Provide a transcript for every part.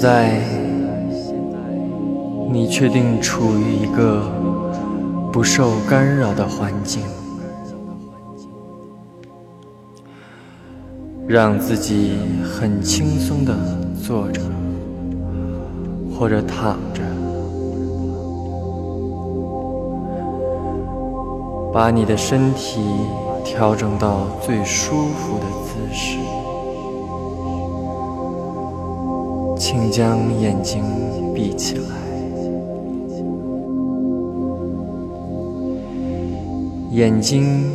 现在，你确定处于一个不受干扰的环境，让自己很轻松的坐着或者躺着，把你的身体调整到最舒服的姿势。请将眼睛闭起来。眼睛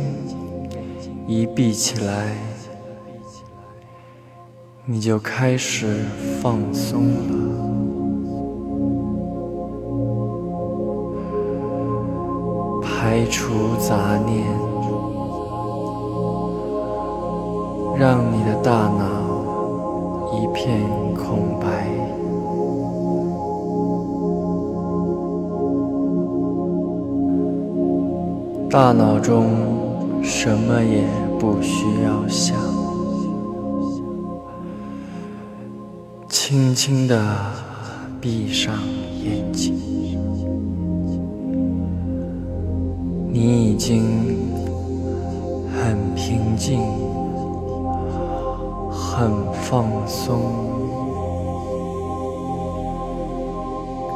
一闭起来，你就开始放松了，排除杂念，让你的大脑片空白。大脑中什么也不需要想，轻轻地闭上眼睛。你已经很平静，很放松。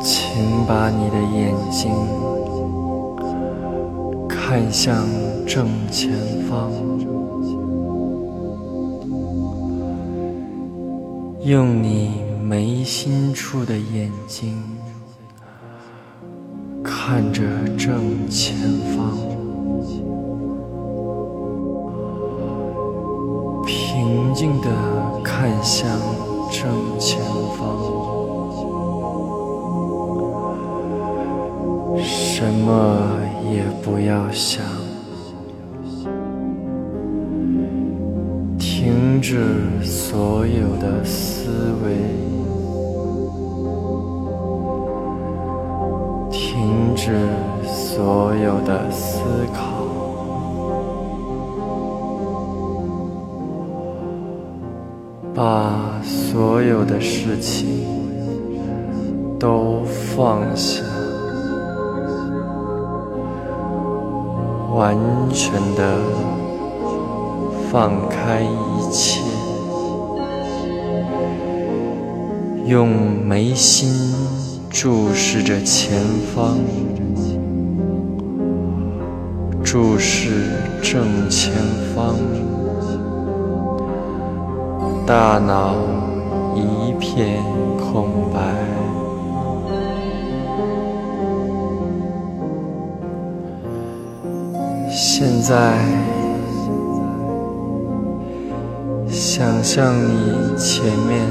请把你的眼睛。看向正前方，用你眉心处的眼睛看着正前方，平静的看向正前方，什么？也不要想，停止所有的思维，停止所有的思考，把所有的事情都放下。完全的放开一切，用眉心注视着前方，注视正前方，大脑一片空白。现在，想象你前面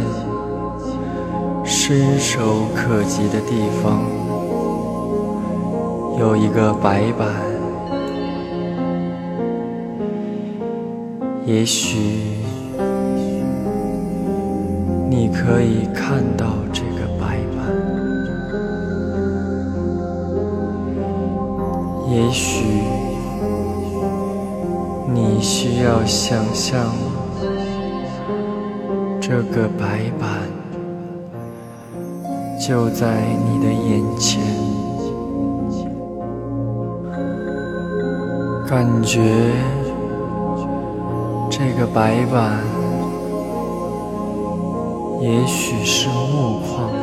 伸手可及的地方有一个白板，也许可以看到这个白板，也许。你需要想象这个白板就在你的眼前，感觉这个白板也许是木框的，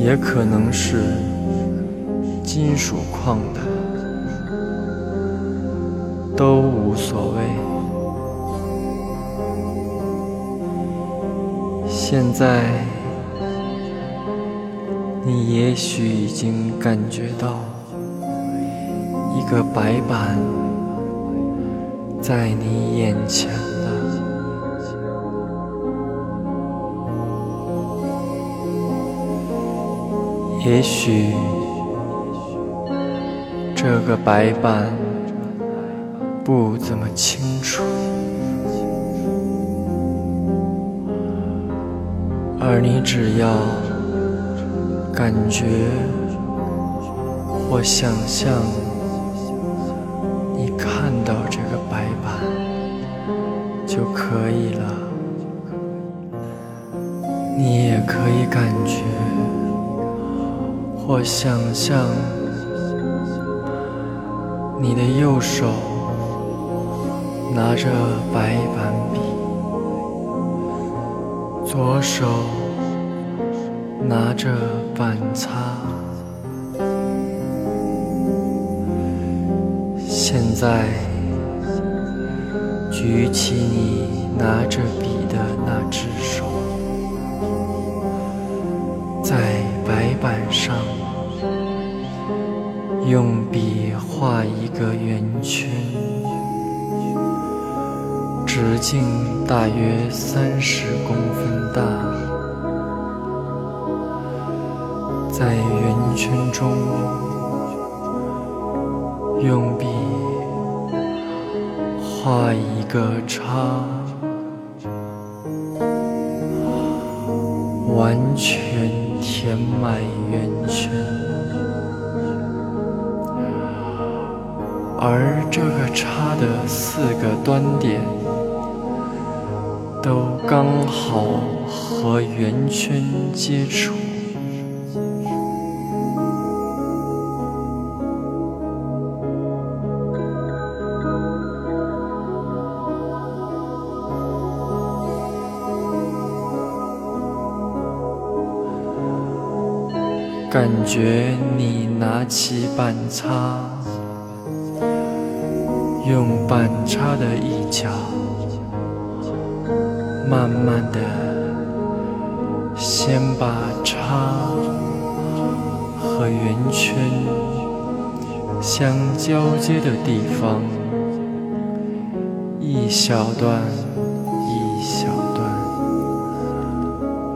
也可能是。金属矿的都无所谓。现在，你也许已经感觉到一个白板在你眼前了。也许。这个白板不怎么清楚，而你只要感觉或想象，感觉或想象，你的右手拿着白板笔，左手拿着板擦。现在，举起你拿着笔的那只手，用笔画一个圆圈，直径大约三十公分大，在圆圈中用笔。画一个叉，完全填满圆圈，叉的四个端点都刚好和圆圈接触。感觉你拿起板擦，用板擦的一角，慢慢的先把叉和圆圈相交接的地方，一小段一小段，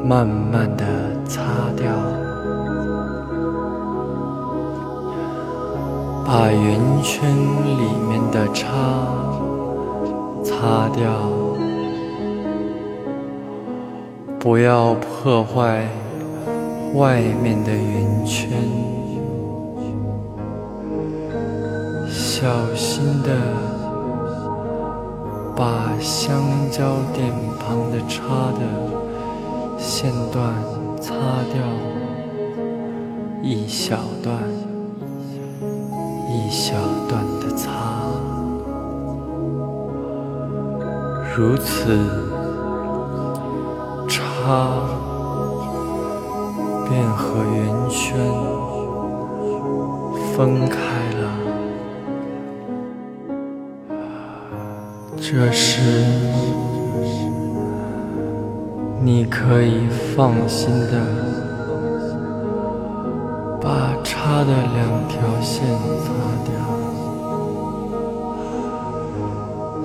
慢慢的擦掉。把圆圈里面的叉擦掉，不要破坏外面的圆圈。小心的把香蕉点旁的叉的线段擦掉，一小段。如此，叉便和圆圈分开了。这时，你可以放心的。把叉的两条线擦掉。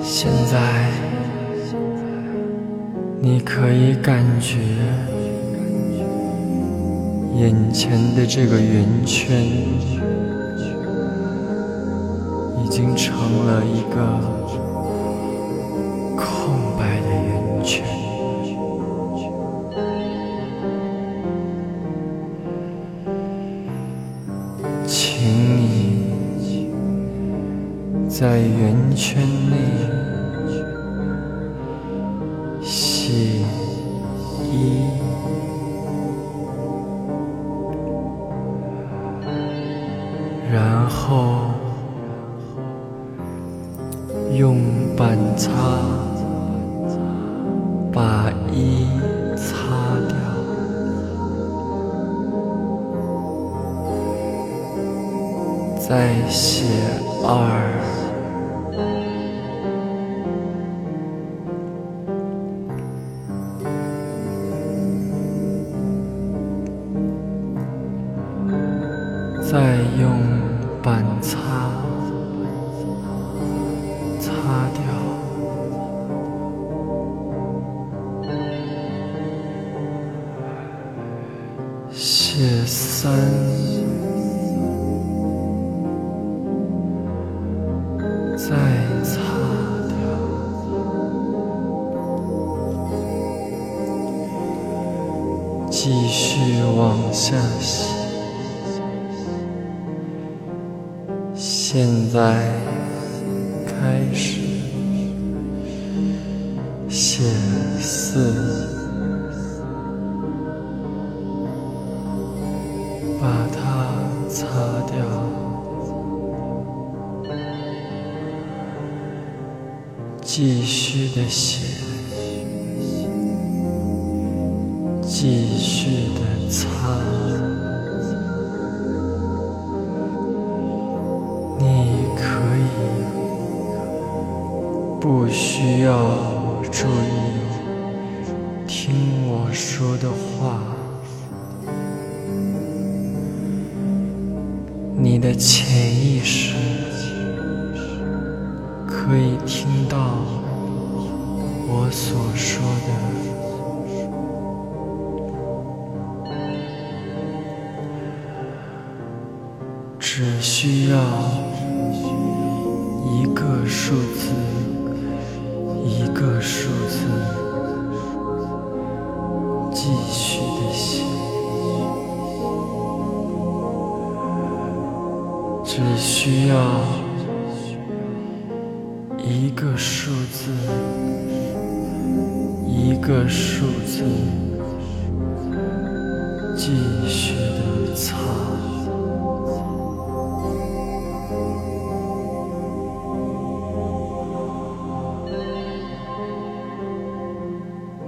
现在，你可以感觉眼前的这个圆圈已经成了一个。用板擦把一擦掉，再写二。再用擦掉，继续的写，继续的擦。你可以不需要注意个数字，继续的擦。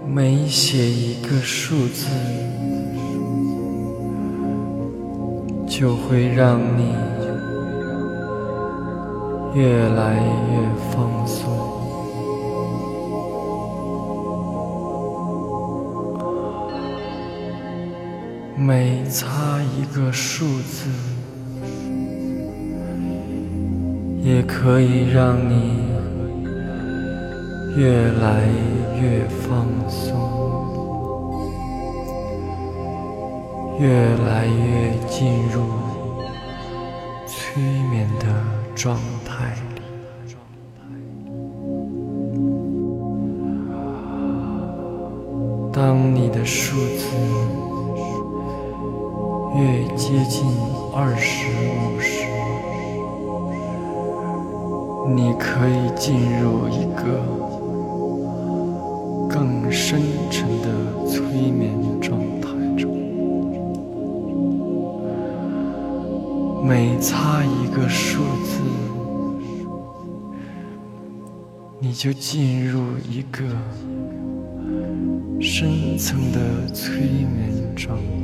每写一个数字，就会让你越来越疯每擦一个数字，也可以让你。越来越放松，越来越进入催眠的状态。当你的数字接近二十五时，你可以进入一个。更深沉的催眠状态中，每擦一个数字，你就进入一个深层的催眠状态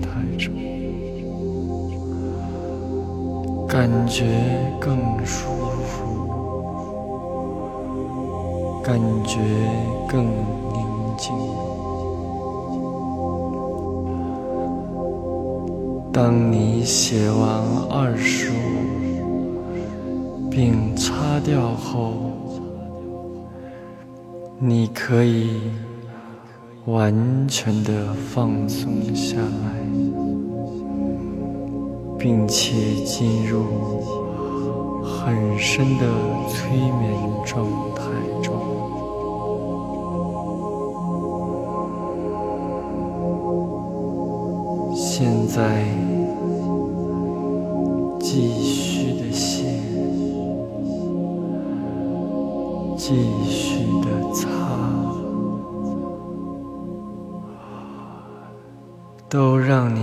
感觉更舒服，感觉更宁静。当你写完二十五，并擦掉后，你可以完全的放松下来，并且进入很深的催眠状态中。现在，继续的写，继续的擦，都让你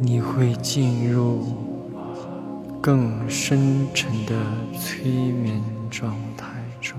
你会进入更深沉的催眠状态中。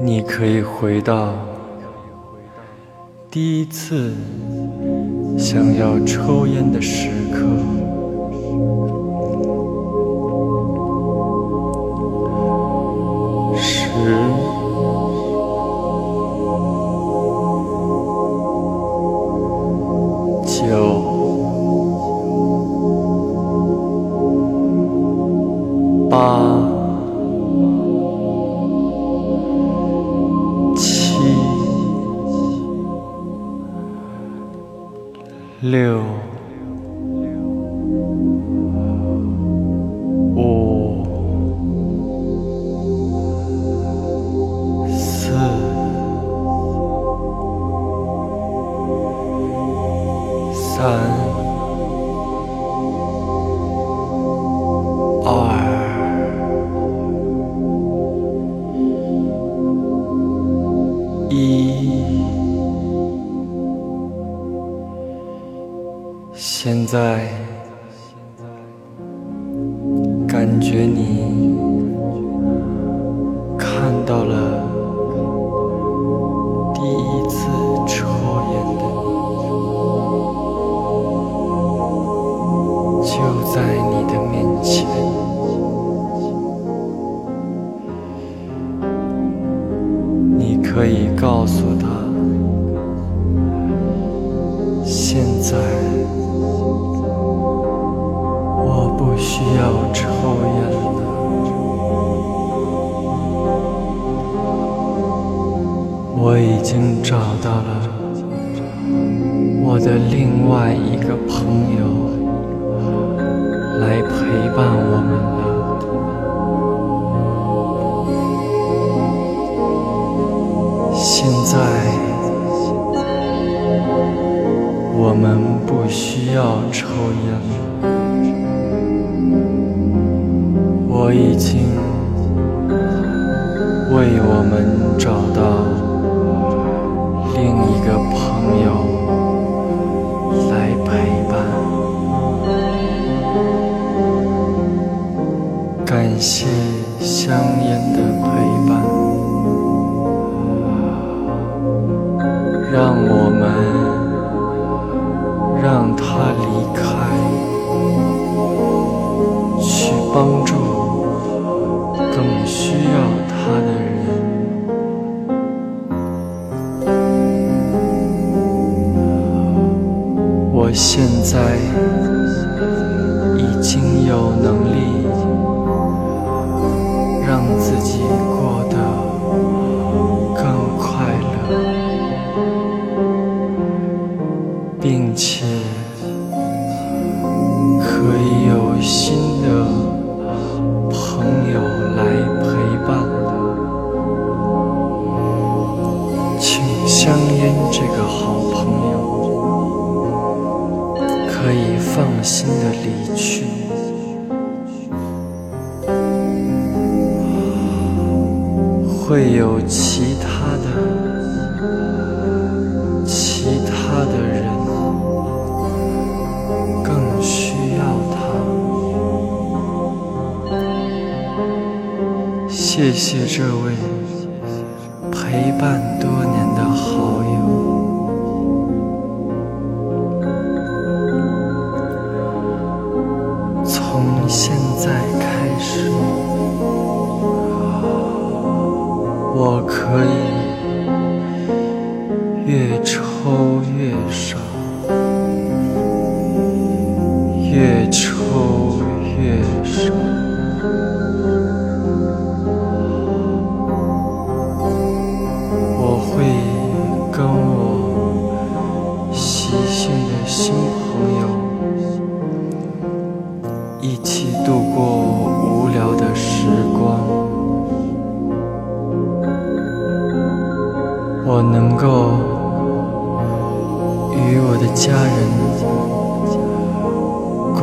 你可以回到第一次想要抽烟的时刻。感觉你。会有其他的，其他的人更需要他。谢谢这位陪伴。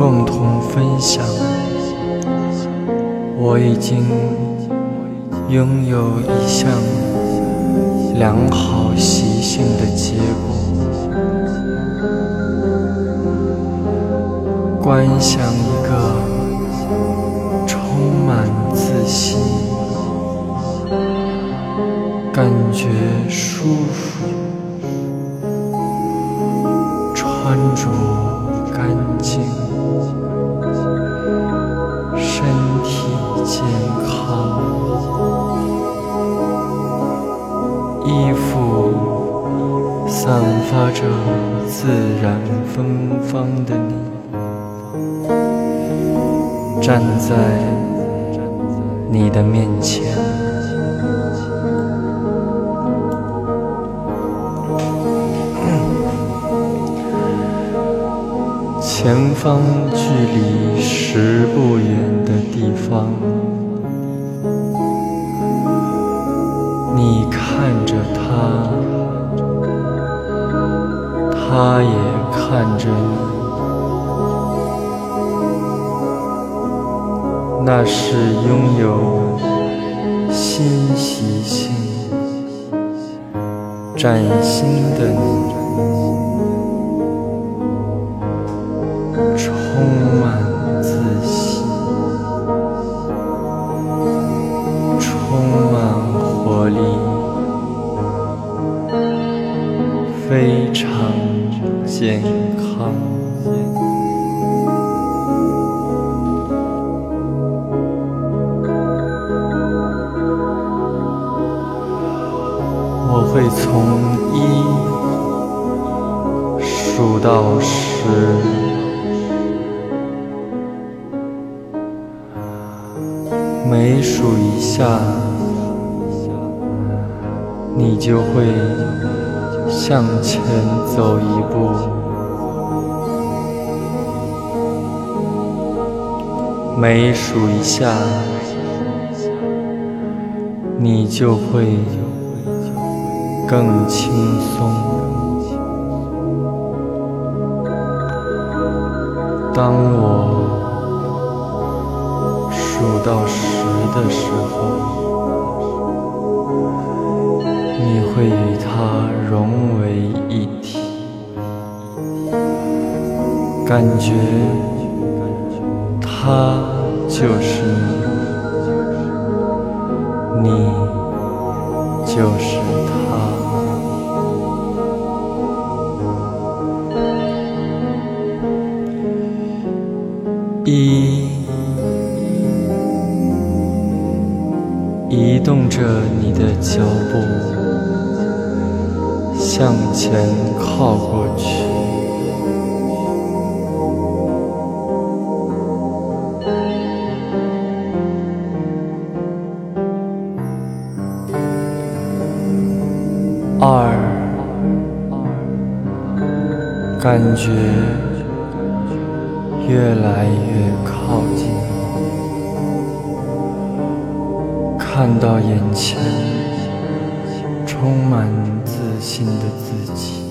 共同分享，我已经拥有一项良好习性的结果。观想一个充满自信、感觉舒服、着自然芬芳的你。站在你的面前，前方距离十步远的地方，你看着他，他也看着你。那是拥有新习性、崭新的你，健康。我会从一数到十，每数一下，你就会向前走一步；每数一下，你就会。更轻松。当我数到十的时候，你会与它融为一体，感觉他就是你，你就是他。一，移动着你的脚步向前靠过去。感觉。越来越靠近，看到眼前充满自信的自己。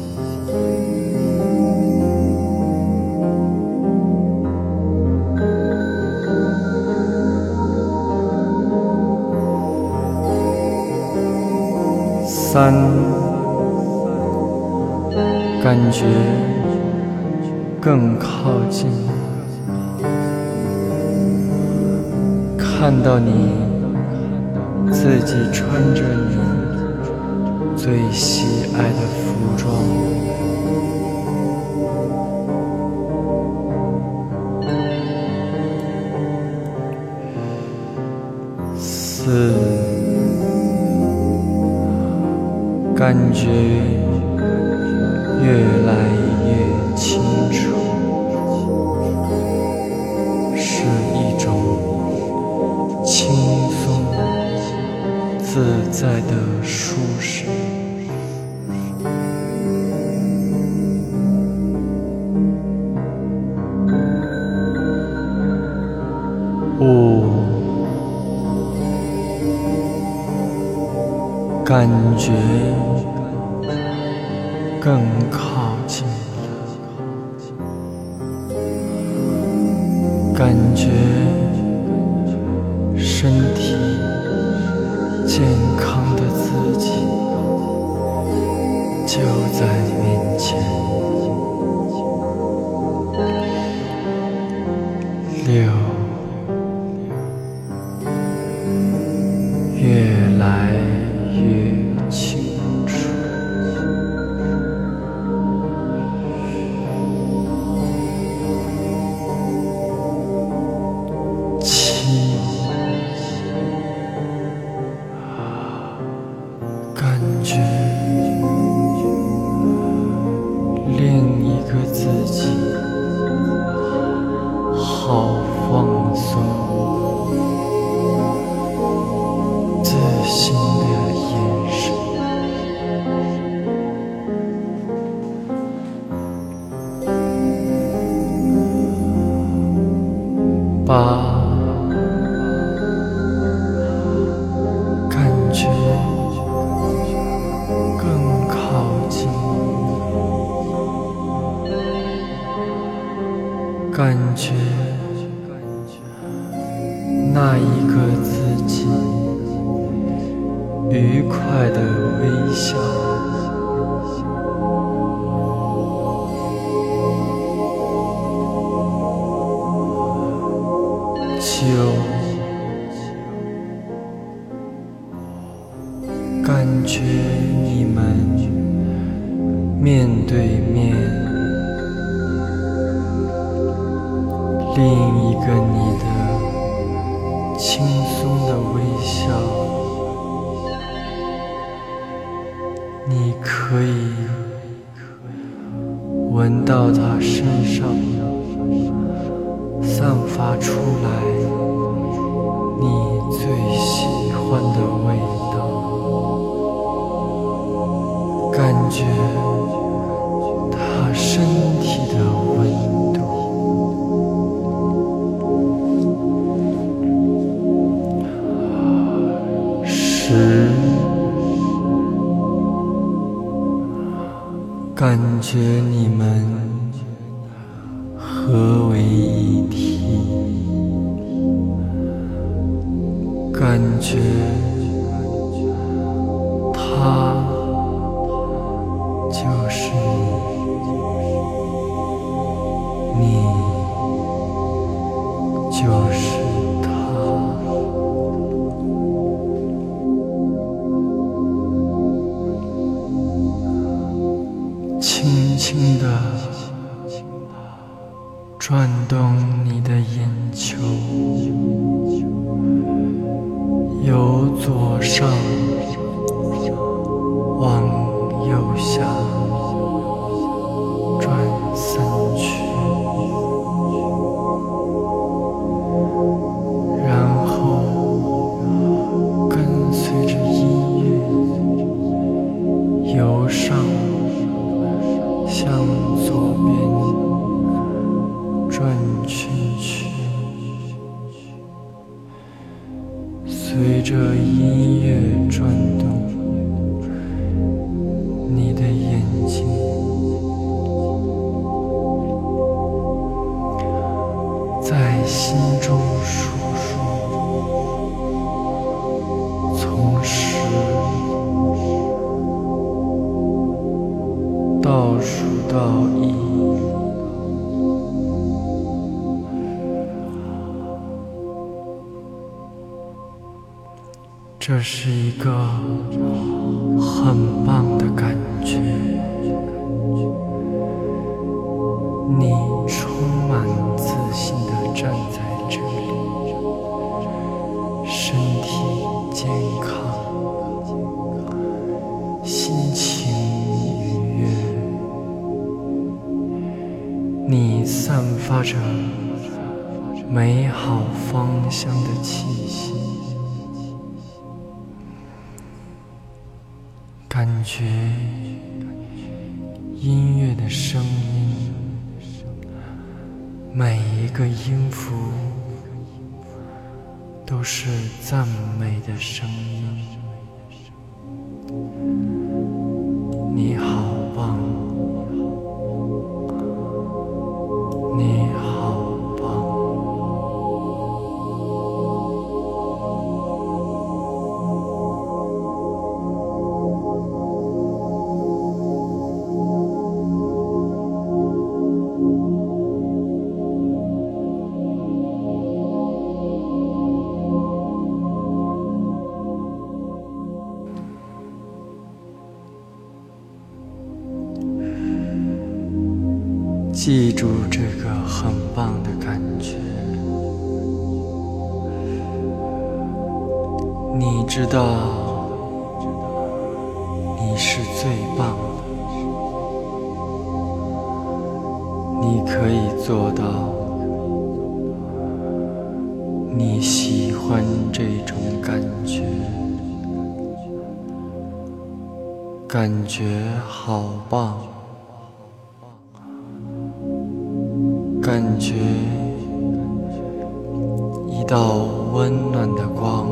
三，感觉更靠近。看到你自己穿着你最喜爱的服装，四，感觉在的舒适。感觉更好这是一个很棒的感觉。你充满自信的站在这里身体健康心情愉悦。你散发着美好芳香的气息。感觉音乐的声音每一个音符都是赞美的声音。记住这个很棒的感觉。你知道，你是最棒的，你可以做到，你喜欢这种感觉，感觉好棒。感觉一道温暖的光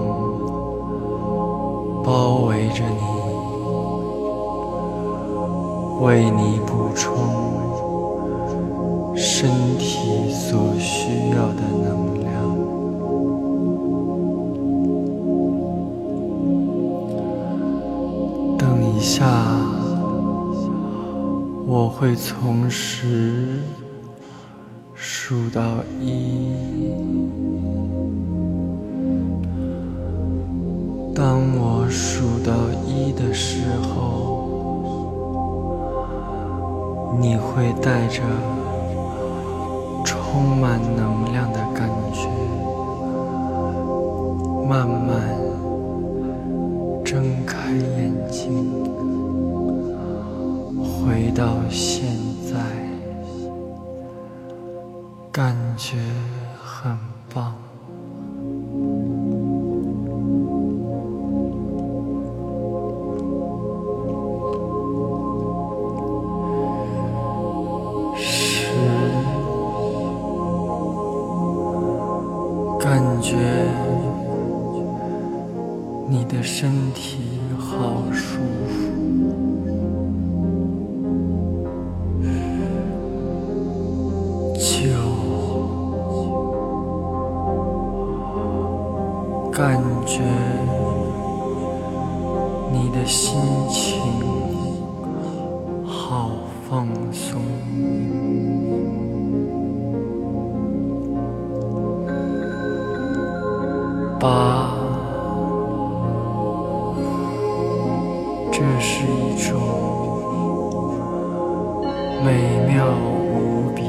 包围着你，为你补充身体所需要的能量。等一下，我会从十。数到一，当我数到一的时候，你会带着充满能量的感觉，慢慢睁开眼睛，回到现感觉。八，这是一种美妙。无比，